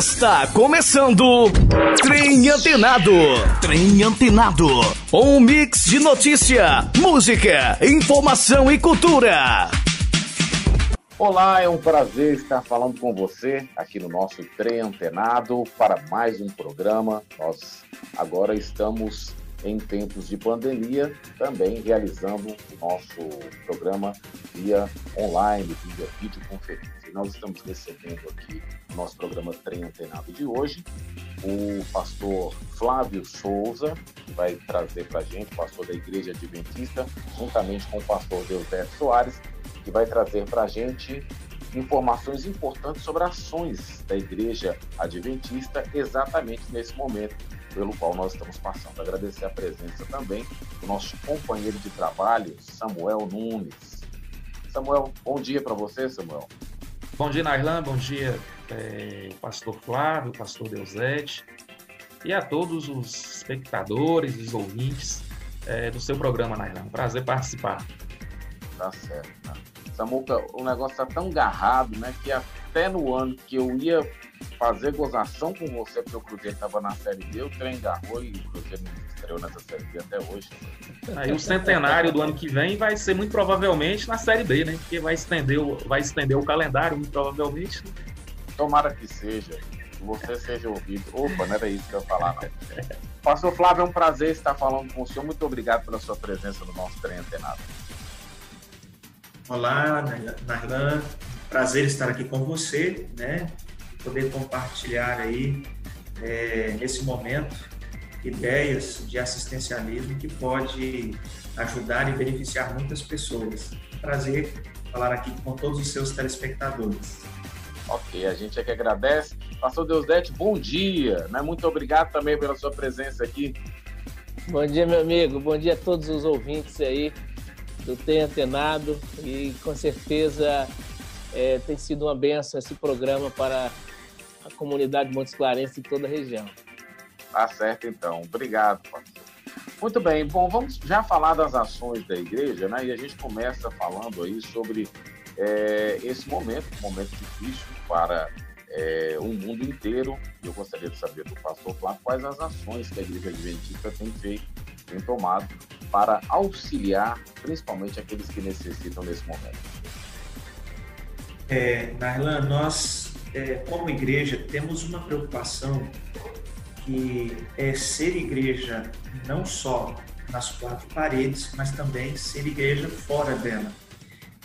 Está começando Trem Antenado. Trem Antenado. Um mix de notícia, música, informação e cultura. Olá, é um prazer estar falando com você aqui no nosso Trem Antenado para mais um programa. Nós agora estamos em tempos de pandemia, também realizando o nosso programa via online, via videoconferência. E nós estamos recebendo aqui no nosso programa Trem Antenado de hoje o pastor Flávio Souza, que vai trazer para a gente, pastor da Igreja Adventista, juntamente com o pastor Deusdete Soares, que vai trazer para a gente informações importantes sobre ações da Igreja Adventista exatamente nesse momento pelo qual nós estamos passando. Agradecer a presença também do nosso companheiro de trabalho, Samuel Nunes. Samuel, bom dia para você, Samuel. Bom dia, Nairlan, bom dia, é, pastor Flávio, pastor Deusete, e a todos os espectadores, os ouvintes é, do seu programa, Nairlan. Prazer participar. Tá certo. Tá. Samuca, o negócio tá tão garrado, né, que até no ano que eu ia fazer gozação com você, porque o Cruzeiro estava na Série B, o trem agarrou e o Cruzeiro não estreou nessa Série B até hoje. Aí o centenário do ano que vem vai ser muito provavelmente na Série B, né? Porque vai estender o, vai estender o calendário, muito provavelmente. Tomara que seja. Que você seja ouvido. Opa, não era isso que eu ia falar, não. Pastor Flávio, é um prazer estar falando com o senhor. Muito obrigado pela sua presença no nosso trem antenado. Olá, Narlan. Prazer estar aqui com você, né? poder compartilhar aí, é, nesse momento, ideias de assistencialismo que pode ajudar e beneficiar muitas pessoas. Prazer falar aqui com todos os seus telespectadores. Ok, a gente é que agradece. Pastor Deusdete, bom dia. Né? Muito obrigado também pela sua presença aqui. Bom dia, meu amigo. Bom dia a todos os ouvintes aí do Tem Antenado. E com certeza é, tem sido uma benção esse programa para a comunidade Montes Clarence e toda a região. Tá certo, então. Obrigado, pastor. Muito bem, bom, vamos já falar das ações da igreja, né? E a gente começa falando aí sobre é, esse momento, um momento difícil para é, o mundo inteiro. Eu gostaria de saber do pastor Flávio quais as ações que a igreja adventista tem feito, tem tomado para auxiliar, principalmente aqueles que necessitam nesse momento. É, nós é, como igreja, temos uma preocupação que é ser igreja não só nas quatro paredes, mas também ser igreja fora dela.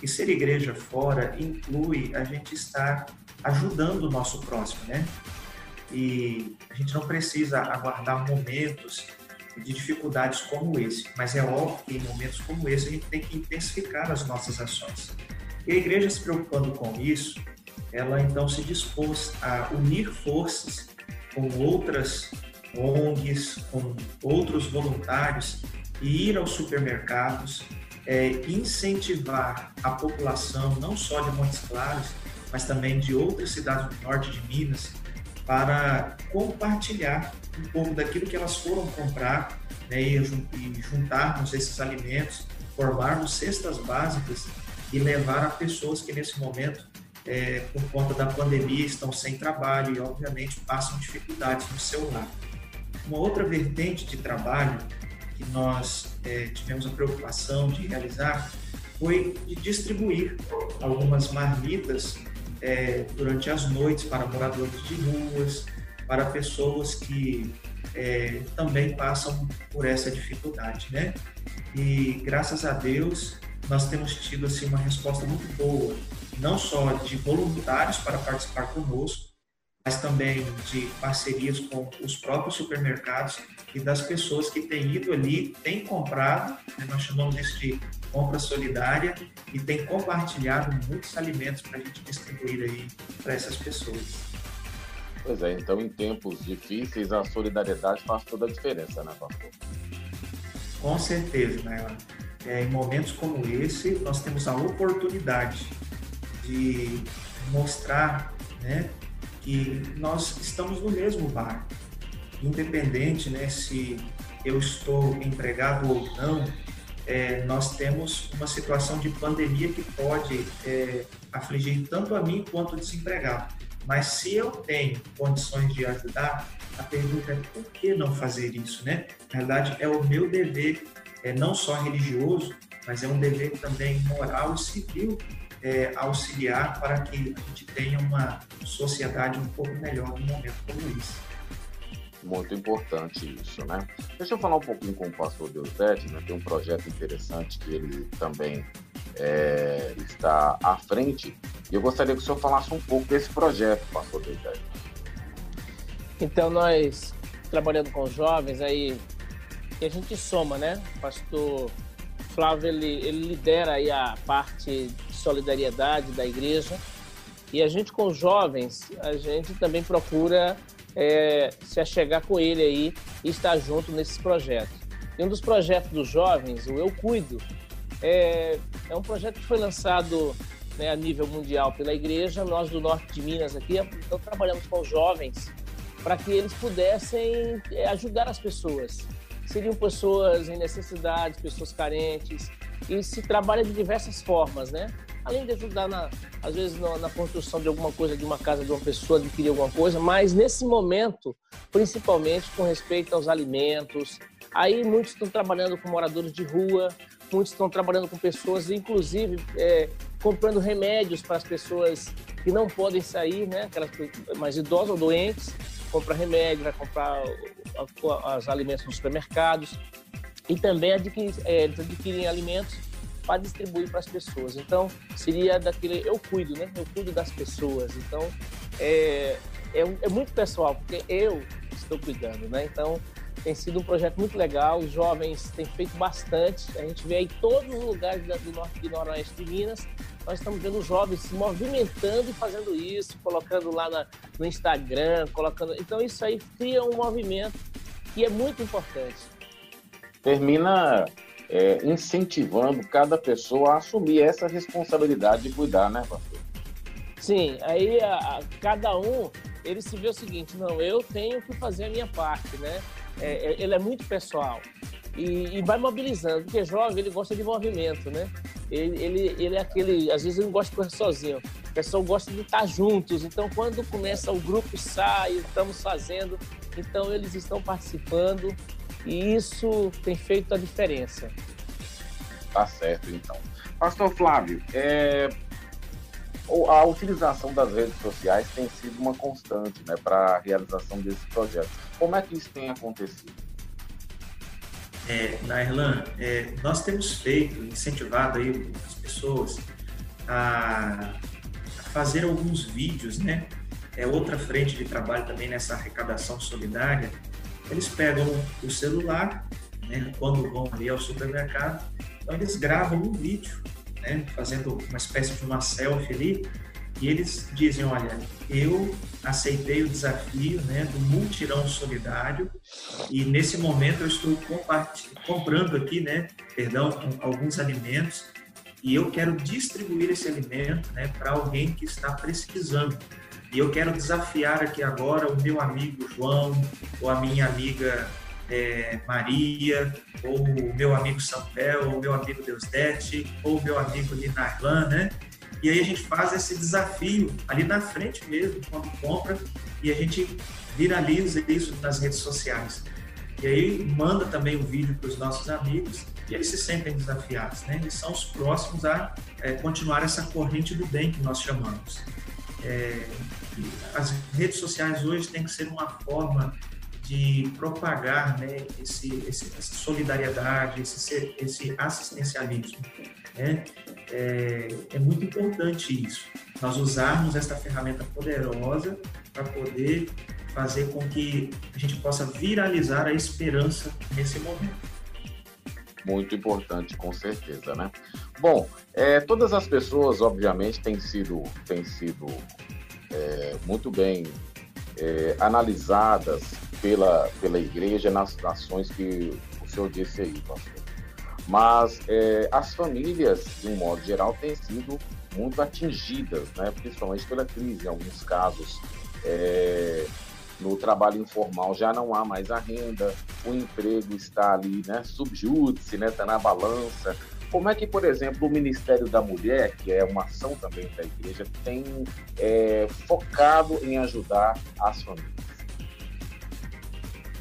E ser igreja fora inclui a gente estar ajudando o nosso próximo, né? E a gente não precisa aguardar momentos de dificuldades como esse, mas é óbvio que em momentos como esse a gente tem que intensificar as nossas ações. E a igreja se preocupando com isso, ela então se dispôs a unir forças com outras ONGs, com outros voluntários e ir aos supermercados, é, incentivar a população, não só de Montes Claros, mas também de outras cidades do norte de Minas, para compartilhar um pouco daquilo que elas foram comprar né, e juntarmos esses alimentos, formarmos cestas básicas e levar a pessoas que nesse momento é, por conta da pandemia, estão sem trabalho e, obviamente, passam dificuldades no seu lar. Uma outra vertente de trabalho que nós é, tivemos a preocupação de realizar foi de distribuir algumas marmitas é, durante as noites para moradores de ruas, para pessoas que é, também passam por essa dificuldade, né? E graças a Deus nós temos tido assim uma resposta muito boa não só de voluntários para participar conosco, mas também de parcerias com os próprios supermercados e das pessoas que têm ido ali, têm comprado, né, nós chamamos isso de compra solidária, e têm compartilhado muitos alimentos para a gente distribuir aí para essas pessoas. Pois é, então em tempos difíceis a solidariedade faz toda a diferença, né, pastor? Com certeza, né? É, em momentos como esse, nós temos a oportunidade de mostrar né, que nós estamos no mesmo barco. Independente né, se eu estou empregado ou não, é, nós temos uma situação de pandemia que pode é, afligir tanto a mim quanto o desempregado. Mas se eu tenho condições de ajudar, a pergunta é por que não fazer isso, né? Na verdade, é o meu dever, é não só religioso, mas é um dever também moral e civil é, auxiliar para que a gente tenha uma sociedade um pouco melhor num momento como esse. Muito importante isso, né? Deixa eu falar um pouquinho com o pastor Deusete, né? Tem um projeto interessante que ele também é, está à frente. E eu gostaria que o senhor falasse um pouco desse projeto, pastor Deusete. Então, nós trabalhando com jovens aí, que a gente soma, né? O pastor Flávio, ele, ele lidera aí a parte de solidariedade da igreja. E a gente com os jovens, a gente também procura é, se achegar com ele aí e estar junto nesses projetos. E um dos projetos dos jovens, o Eu Cuido, é, é um projeto que foi lançado né, a nível mundial pela igreja. Nós do norte de Minas aqui, então trabalhamos com jovens para que eles pudessem é, ajudar as pessoas. Seriam pessoas em necessidade, pessoas carentes, e se trabalha de diversas formas, né? além de ajudar, na, às vezes, na, na, construção de alguma coisa, de uma casa de uma pessoa, adquirir alguma coisa, mas nesse momento, principalmente com respeito aos alimentos. Aí muitos estão trabalhando com moradores de rua, muitos estão trabalhando com pessoas, inclusive é, comprando remédios para as pessoas que não podem sair, né? Aquelas mais idosas ou doentes, compra remédio, vai comprar os alimentos nos supermercados e também adquirir, é, eles adquirem alimentos para distribuir para as pessoas. Então, seria daquele eu cuido, né? Eu cuido das pessoas. Então, é, é, é muito pessoal, porque eu estou cuidando, né? Então, tem sido um projeto muito legal, os jovens têm feito bastante. A gente vê aí todos os lugares do norte e noroeste de Minas. Nós estamos vendo jovens se movimentando e fazendo isso, colocando lá na, no Instagram, colocando. Então isso aí cria um movimento que é muito importante. Termina é, incentivando cada pessoa a assumir essa responsabilidade de cuidar, né, pastor? Sim, aí a, a, cada um ele se vê o seguinte, não, eu tenho que fazer a minha parte, né? É, é, ele é muito pessoal e, e, vai mobilizando, porque jovem ele gosta de movimento, né? Ele, ele, ele é aquele, às vezes ele não gosta de correr sozinho, o pessoal gosta de estar juntos, então quando começa o grupo sai, estamos fazendo, então eles estão participando e isso tem feito a diferença. Tá certo, então. Pastor Flávio, é, a utilização das redes sociais tem sido uma constante né, para a realização desse projeto. Como é que isso tem acontecido? É, na Irlanda, é, nós temos feito, incentivado aí as pessoas a, a fazer alguns vídeos, né? É outra frente de trabalho também nessa arrecadação solidária, eles pegam o celular, né, quando vão ali ao supermercado, então eles gravam um vídeo, né, fazendo uma espécie de uma selfie ali, e eles dizem, olha, eu aceitei o desafio né, do multirão solidário e nesse momento eu estou comprando aqui, né, perdão, alguns alimentos e eu quero distribuir esse alimento né, para alguém que está precisando. E eu quero desafiar aqui agora o meu amigo João, ou a minha amiga é, Maria, ou o meu amigo Samuel, ou o meu amigo Deusdete, ou o meu amigo Linarlan, né? E aí a gente faz esse desafio ali na frente mesmo, quando compra, e a gente viraliza isso nas redes sociais. E aí manda também o vídeo para os nossos amigos e eles se sentem desafiados, né? Eles são os próximos a é, continuar essa corrente do bem que nós chamamos. É, as redes sociais hoje têm que ser uma forma de propagar né, esse, esse, essa solidariedade, esse, esse assistencialismo. Né? É, é, muito importante isso, nós usarmos esta ferramenta poderosa para poder fazer com que a gente possa viralizar a esperança nesse momento. Muito importante, com certeza, né? Bom, é, todas as pessoas, obviamente, têm sido, têm sido é, muito bem é, analisadas pela, pela igreja nas ações que o senhor disse aí, pastor. Mas é, as famílias, de um modo geral, têm sido muito atingidas, né? principalmente pela crise. Em alguns casos, é, no trabalho informal já não há mais a renda, o emprego está ali, né, subjúdice, né, está na balança. como é que, por exemplo, o Ministério da Mulher, que é uma ação também da igreja, tem é, focado em ajudar as famílias?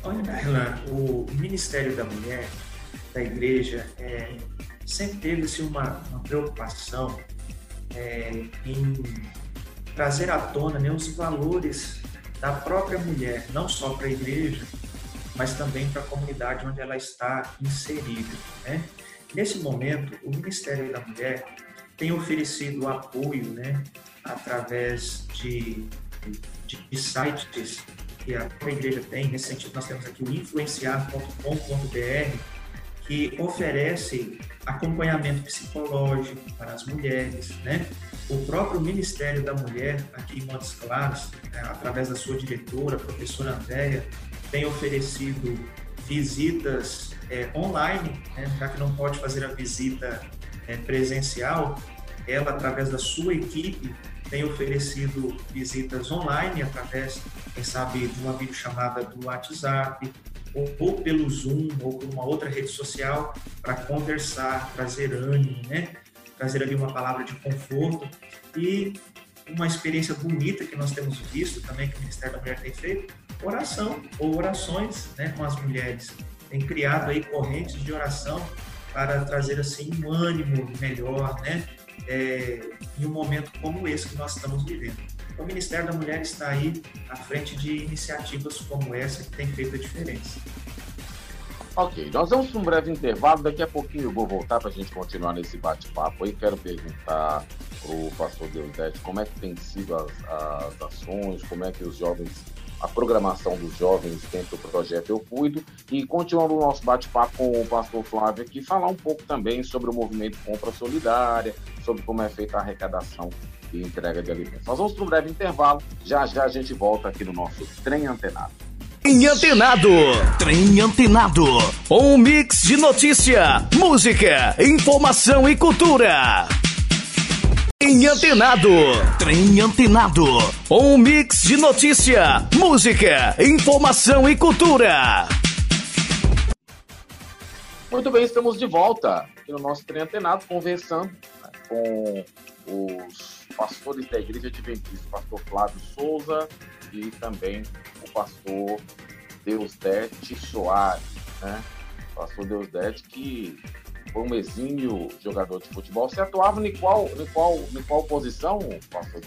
Olha, Darlan, o Ministério da Mulher da igreja é, sempre teve-se uma, uma, preocupação é, em trazer à tona né, os valores da própria mulher, não só para a igreja, mas também para a comunidade onde ela está inserida. Né? Nesse momento, o Ministério da Mulher tem oferecido apoio né, através de, de, de sites que a igreja tem. Nesse sentido, nós temos aqui o influenciar.com.br, que oferece acompanhamento psicológico para as mulheres, né? O próprio Ministério da Mulher, aqui em Montes Claros, né, através da sua diretora, a professora Andréia, tem oferecido visitas é, online, né? já que não pode fazer a visita é, presencial, ela, através da sua equipe, tem oferecido visitas online, através, quem sabe, de uma videochamada do WhatsApp, ou, pelo Zoom, ou por uma outra rede social, para conversar, trazer ânimo, né? trazer ali uma palavra de conforto e uma experiência bonita que nós temos visto também que o Ministério da Mulher tem feito, oração ou orações né, com as mulheres. Tem criado aí correntes de oração para trazer assim um ânimo melhor, né? É, em um momento como esse que nós estamos vivendo. O Ministério da Mulher está aí à frente de iniciativas como essa que tem feito a diferença. Ok, nós vamos para um breve intervalo. Daqui a pouquinho eu vou voltar para a gente continuar nesse bate-papo aí. Quero perguntar para o pastor Deusete como é que tem sido as, as ações, como é que os jovens, a programação dos jovens dentro do projeto Eu Cuido. E continuando o nosso bate-papo com o pastor Flávio aqui, falar um pouco também sobre o movimento Compra Solidária, sobre como é feita a arrecadação e entrega de alimentos. Nós vamos para um breve intervalo. Já já a gente volta aqui no nosso Trem Antenado. Trem Antenado. Trem Antenado. Um mix de notícia, música, informação e cultura. Trem Antenado. Trem Antenado. Um mix de notícia, música, informação e cultura. Muito bem, estamos de volta aqui no nosso Trem Antenado, conversando né, com os pastores da Igreja Adventista, o pastor Flávio Souza e também o pastor Deusdete Soares, né? O pastor Deusdete que foi um exímio jogador de futebol. Você atuava em qual, em qual, em qual posição, pastor?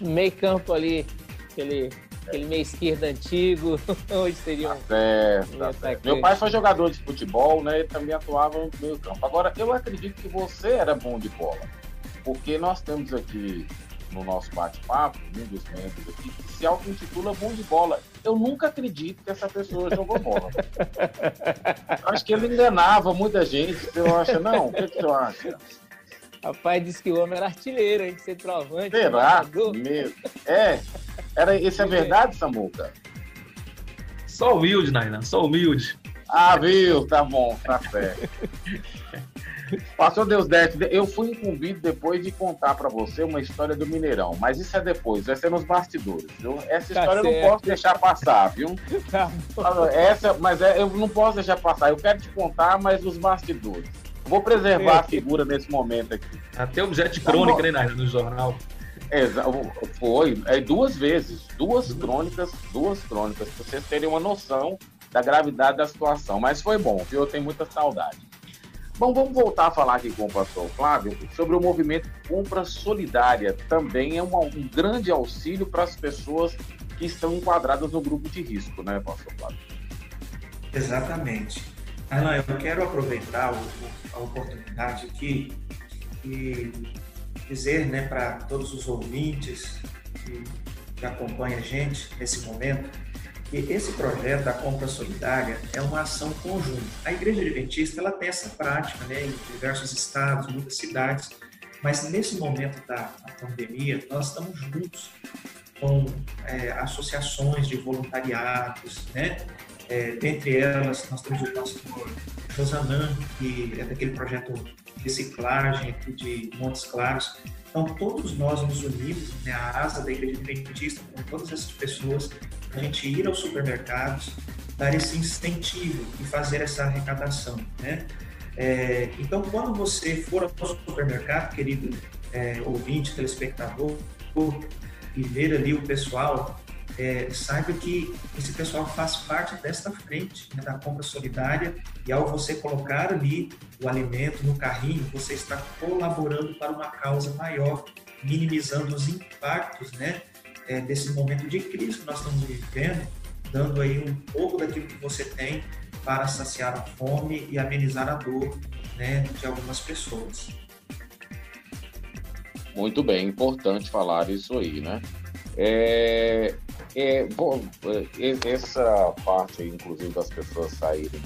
Meio campo ali, aquele, aquele meio esquerdo antigo, hoje seria um... Tá certo, tá certo. Meu pai foi jogador de futebol, né? Ele também atuava no meio campo. Agora, eu acredito que você era bom de bola, porque nós temos aqui no nosso bate-papo, um dos membros aqui, que se auto-intitula bom de bola. Eu nunca acredito que essa pessoa jogou bola. acho que ele enganava muita gente. Você acha, não? O que, que você acha? Rapaz, disse que o homem era artilheiro, hein? Centroavante. Será? Mesmo. É. Era, isso é verdade, Samuca? Só humilde, Nainan, só humilde. Ah, viu? Tá bom, tá certo. Pastor Deus Dete, eu fui incumbido depois de contar para você uma história do Mineirão, mas isso é depois, vai ser nos bastidores, viu? Essa tá história tá eu não posso deixar passar, viu? Tá Essa, mas é, eu não posso deixar passar, eu quero te contar, mas nos bastidores. Vou preservar a figura nesse momento aqui. Até objeto de crônica, tá né, no jornal. foi, é, duas vezes, duas crônicas, duas crônicas, para vocês terem uma noção da gravidade da situação. Mas foi bom, viu? Eu tenho muita saudade. Bom, vamos voltar a falar aqui com o pastor Flávio sobre o movimento Compra Solidária. Também é uma, um grande auxílio para as pessoas que estão enquadradas no grupo de risco, né, pastor Flávio? Exatamente. Alan, eu quero aproveitar a oportunidade aqui e dizer né, para todos os ouvintes que, que acompanham a gente nesse momento esse projeto da compra solidária é uma ação conjunta. A Igreja Adventista ela tem essa prática né, em diversos estados, muitas cidades, mas nesse momento da pandemia nós estamos juntos com é, associações de voluntariados, né? É, dentre elas, nós temos o pastor Josanã, que é daquele projeto Reciclagem aqui de Montes Claros. Então, todos nós nos unimos, né, a asa da Igreja Adventista, com todas essas pessoas, a gente ir aos supermercados, dar esse incentivo e fazer essa arrecadação, né? É, então, quando você for ao supermercado, querido é, ouvinte, telespectador, e ver ali o pessoal, é, saiba que esse pessoal faz parte desta frente né, da compra solidária e ao você colocar ali o alimento no carrinho, você está colaborando para uma causa maior, minimizando os impactos né, é, desse momento de crise que nós estamos vivendo, dando aí um pouco daquilo que você tem para saciar a fome e amenizar a dor né, de algumas pessoas. Muito bem, importante falar isso aí, né? É, é, bom, é, essa parte aí, inclusive, das pessoas saírem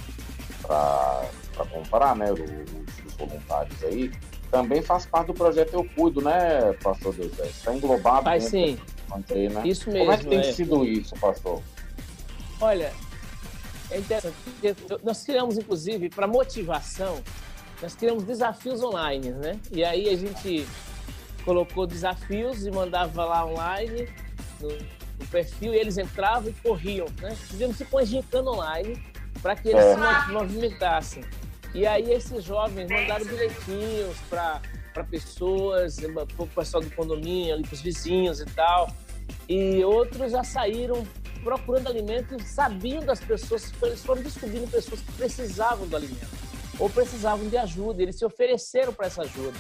para comprar, né, os, os, voluntários aí, também faz parte do projeto Eu Cuido, né, pastor Deus? Está englobado. Faz sim. Aí, né? Isso mesmo. Como é que tem é. sido isso, pastor? Olha, é interessante. Nós criamos, inclusive, para motivação, nós criamos desafios online, né? E aí a gente colocou desafios e mandava lá online no, no perfil e eles entravam e corriam, né? Fizemos tipo uma gincana online para que eles é. se movimentassem. E aí esses jovens mandaram bilhetinhos para para pessoas, para o pessoal do condomínio, para os vizinhos e tal. E outros já saíram procurando alimento, sabiam das pessoas, eles foram descobrindo pessoas que precisavam do alimento ou precisavam de ajuda, eles se ofereceram para essa ajuda.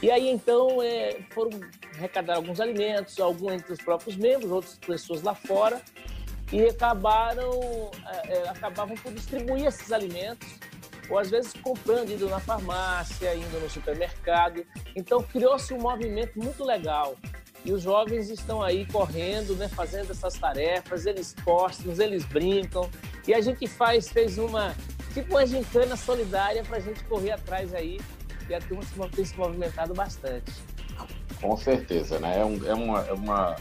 E aí então é, foram arrecadar alguns alimentos, alguns entre os próprios membros, outras pessoas lá fora, e acabaram é, é, acabavam por distribuir esses alimentos, ou às vezes comprando, indo na farmácia, indo no supermercado. Então criou-se um movimento muito legal. E os jovens estão aí correndo, né, fazendo essas tarefas, eles postam, eles brincam. E a gente faz, fez uma, tipo uma gincana solidária para a gente correr atrás aí e a turma tem se movimentado bastante. Com certeza, né? É, um, é uma, é uma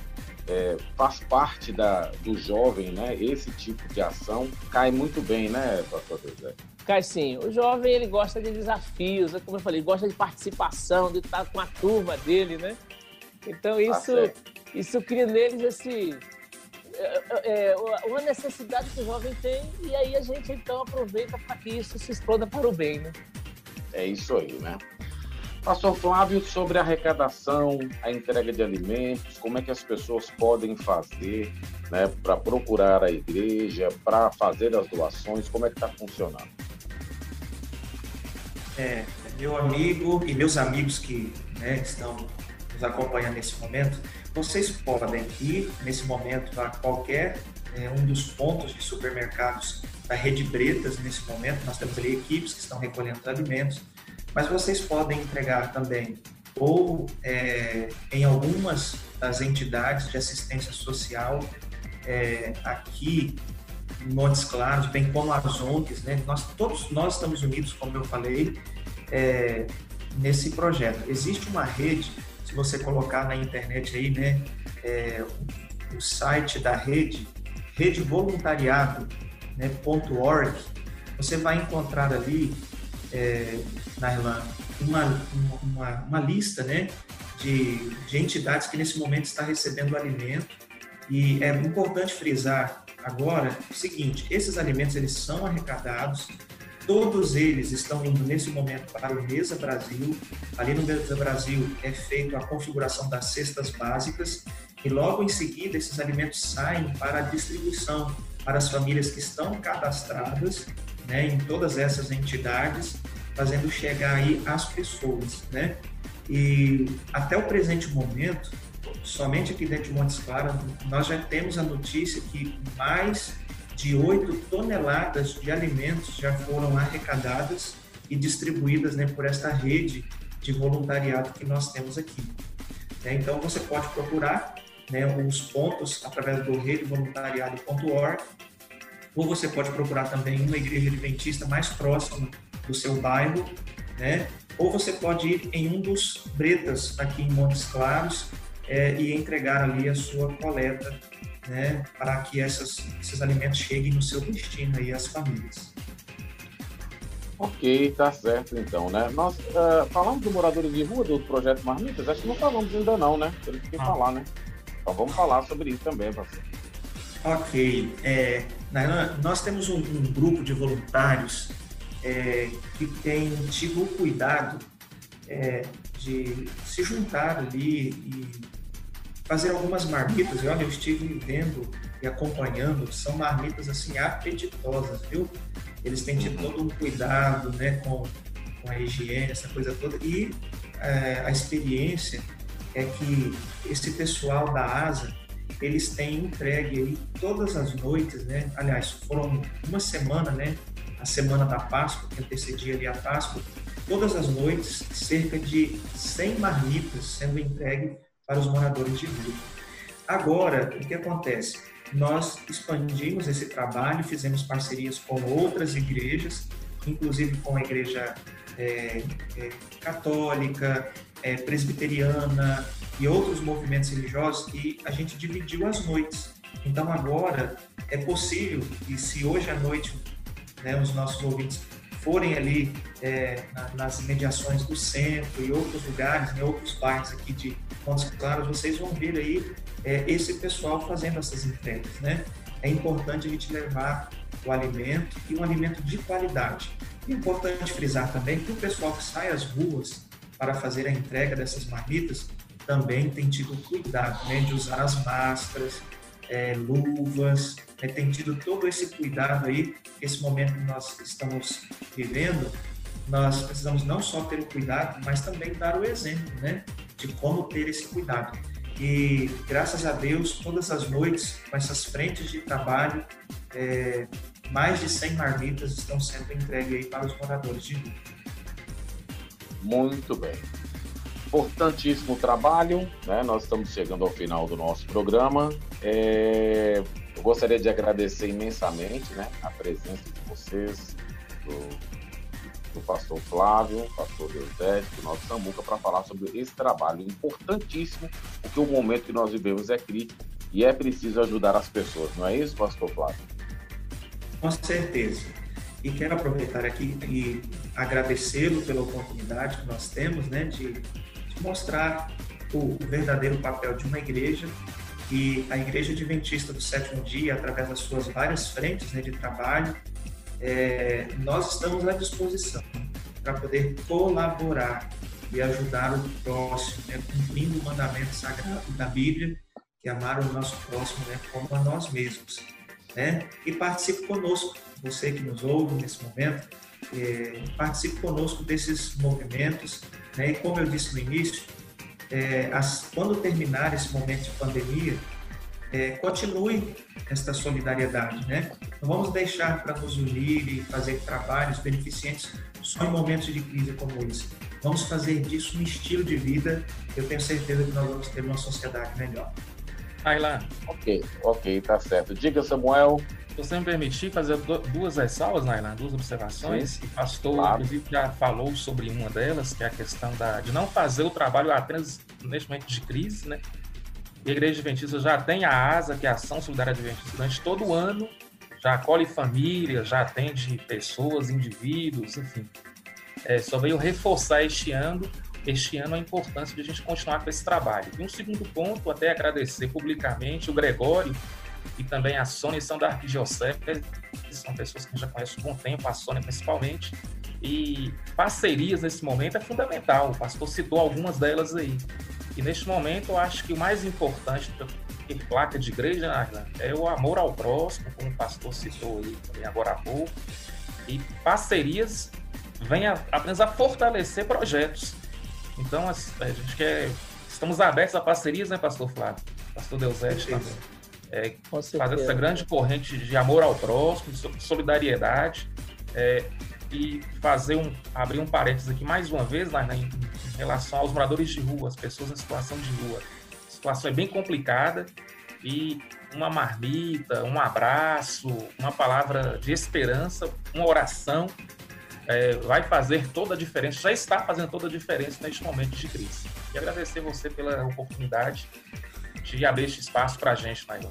é, faz parte da, do jovem, né? Esse tipo de ação cai muito bem, né, pastor José? Cai sim. O jovem ele gosta de desafios, é como eu falei, gosta de participação, de estar com a turma dele, né? Então tá isso, ah, isso cria neles esse é, é, uma necessidade que o jovem tem e aí a gente então aproveita para que isso se exploda para o bem, né? É isso aí, né? Pastor Flávio, sobre a arrecadação, a entrega de alimentos, como é que as pessoas podem fazer né, para procurar a igreja, para fazer as doações, como é que está funcionando? É, meu amigo e meus amigos que né, estão nos acompanhando nesse momento, vocês podem ir nesse momento para qualquer é, um dos pontos de supermercados da Rede Bretas nesse momento. Nós temos ali equipes que estão recolhendo alimentos, mas vocês podem entregar também ou é, em algumas das entidades de assistência social é, aqui em Montes Claros, bem como as ONGs, né? Nós todos nós estamos unidos, como eu falei, é, nesse projeto. Existe uma rede, se você colocar na internet aí, né, é, o site da rede, redevoluntariado.org, né, você vai encontrar ali, é, na uma, uma, uma, lista né, de, de entidades que nesse momento está recebendo alimento. E é importante frisar agora o seguinte, esses alimentos eles são arrecadados, todos eles estão indo nesse momento para o Mesa Brasil. Ali no Mesa Brasil é feita a configuração das cestas básicas e logo em seguida esses alimentos saem para a distribuição para as famílias que estão cadastradas né, em todas essas entidades, fazendo chegar aí às pessoas, né? E até o presente momento, somente aqui dentro de Montes Claros, nós já temos a notícia que mais de 8 toneladas de alimentos já foram arrecadadas e distribuídas né, por esta rede de voluntariado que nós temos aqui. Né? Então, você pode procurar né, os pontos através do redevoluntariado.org, ou você pode procurar também uma igreja adventista mais próxima do seu bairro, né? ou você pode ir em um dos bretas aqui em Montes Claros é, e entregar ali a sua coleta né, para que essas, esses alimentos cheguem no seu destino aí às famílias. Ok, tá certo então, né? Nós uh, falamos do Moradores de Rua, do Projeto Marmitas, acho que não falamos ainda não, né? Temos que ah. falar, né? Então vamos falar sobre isso também, parceiro. Ok. É, nós temos um, um, grupo de voluntários é, que tem tido o cuidado é, de se juntar ali e fazer algumas marmitas. E olha, eu estive vendo e acompanhando, são marmitas assim apetitosas, viu? Eles têm tido todo um cuidado, né, com, com a higiene, essa coisa toda. E é, a experiência é que esse pessoal da ASA, eles têm entregue aí todas as noites, né? Aliás, foram uma semana, né? A semana da Páscoa, que antecedia ali a Páscoa, todas as noites, cerca de 100 marmitas sendo entregue para os moradores de rua. Agora, o que acontece? Nós expandimos esse trabalho, fizemos parcerias com outras igrejas, inclusive com a igreja é, é, católica, é, presbiteriana e outros movimentos religiosos, e a gente dividiu as noites. Então agora é possível que se hoje à noite né, os nossos ouvintes forem ali é, nas mediações do centro e outros lugares, em outros bairros aqui de Montes Claros, vocês vão ver aí é, esse pessoal fazendo essas entregas, né? É importante a gente levar o alimento e um alimento de qualidade. É importante frisar também que o pessoal que sai às ruas para fazer a entrega dessas marmitas também tem tido cuidado né, de usar as máscaras, é, luvas, né, tem tido todo esse cuidado aí, esse momento que nós estamos vivendo, nós precisamos não só ter o cuidado, mas também dar o exemplo, né, de como ter esse cuidado. E graças a Deus, todas as noites, com essas frentes de trabalho, é, mais de 100 marmitas estão sendo entregues aí para os moradores de rua. Muito bem. Importantíssimo trabalho, né? Nós estamos chegando ao final do nosso programa. É... Eu gostaria de agradecer imensamente né, a presença de vocês, do, do pastor Flávio, pastor Deusete, do nosso Samuca, para falar sobre esse trabalho importantíssimo, porque o momento que nós vivemos é crítico e é preciso ajudar as pessoas, não é isso, pastor Flávio? Com certeza. E quero aproveitar aqui e agradecê-lo pela oportunidade que nós temos né, de mostrar o verdadeiro papel de uma igreja e a Igreja Adventista do Sétimo Dia, através das suas várias frentes né, de trabalho, é, nós estamos à disposição para poder colaborar e ajudar o próximo, né, cumprindo o mandamento sagrado da Bíblia, que é amar o nosso próximo né, como a nós mesmos. Né? E participe conosco, você que nos ouve nesse momento, é, participe conosco desses movimentos. Né? E como eu disse no início, é, as, quando terminar esse momento de pandemia, é, continue esta solidariedade, né? Não vamos deixar para nos unir e fazer trabalhos beneficentes só em momentos de crise como esse. Vamos fazer disso um estilo de vida. Eu tenho certeza que nós vamos ter uma sociedade melhor. Aylan. Ok, ok, tá certo. Diga, Samuel. Se você me permitir fazer duas ressalvas, Nailan, duas observações, Sim, o pastor, claro. inclusive, já falou sobre uma delas, que é a questão da, de não fazer o trabalho apenas neste momento de crise, né? E a Igreja Adventista já tem a ASA, que é a Ação Solidária Adventista, durante todo o ano, já acolhe famílias, já atende pessoas, indivíduos, enfim. É, só veio reforçar este ano, este ano a importância de a gente continuar com esse trabalho. E um segundo ponto, até agradecer publicamente o Gregório, e também a Sônia são da Arquidiocese, são pessoas que já conhecem há bom tempo, a Sônia principalmente, e parcerias nesse momento é fundamental, o pastor citou algumas delas aí. E neste momento eu acho que o mais importante ter placa de igreja é o amor ao próximo, como o pastor citou aí agora há pouco, e parcerias vêm apenas a fortalecer projetos. Então a, a gente quer, estamos abertos a parcerias, né, pastor Flávio? Pastor Deusete também é, fazer essa grande corrente de amor ao próximo, de solidariedade, é, e fazer um abrir um parênteses aqui mais uma vez né, em, em relação aos moradores de rua, as pessoas em situação de rua. A situação é bem complicada e uma marmita, um abraço, uma palavra de esperança, uma oração é, vai fazer toda a diferença, já está fazendo toda a diferença neste momento de crise. E agradecer você pela oportunidade de abrir esse espaço para a gente, Nailan.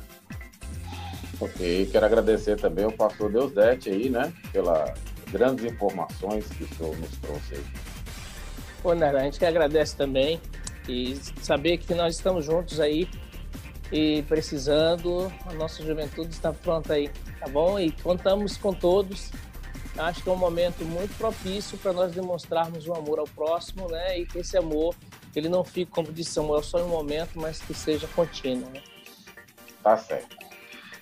Ok, quero agradecer também ao pastor Deusdete aí, né, pelas grandes informações que o senhor nos trouxe aí. Pô, Nara, a gente que agradece também e saber que nós estamos juntos aí e precisando, a nossa juventude está pronta aí, tá bom? E contamos com todos acho que é um momento muito propício para nós demonstrarmos o amor ao próximo, né? E que esse amor ele não fique, como disse Samuel, só em um momento, mas que seja contínuo. Né? Tá certo.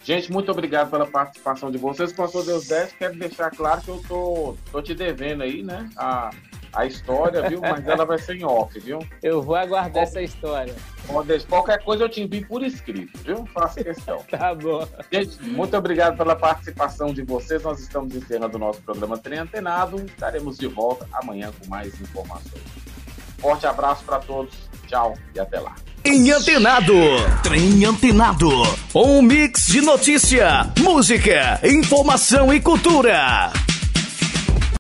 Gente, muito obrigado pela participação de vocês. Pastor Deus 10, quero deixar claro que eu tô, tô te devendo aí, né? A, a história, viu? Mas ela vai ser em off, viu? Eu vou aguardar Qual... essa história. Qualquer coisa eu te envio por escrito, viu? Faço questão. tá bom. Gente, muito obrigado pela participação de vocês. Nós estamos encerrando o nosso programa Trem Antenado. Estaremos de volta amanhã com mais informações. Forte abraço para todos. Tchau e até lá. Trem Antenado. Trem Antenado. Um mix de notícia, música, informação e cultura.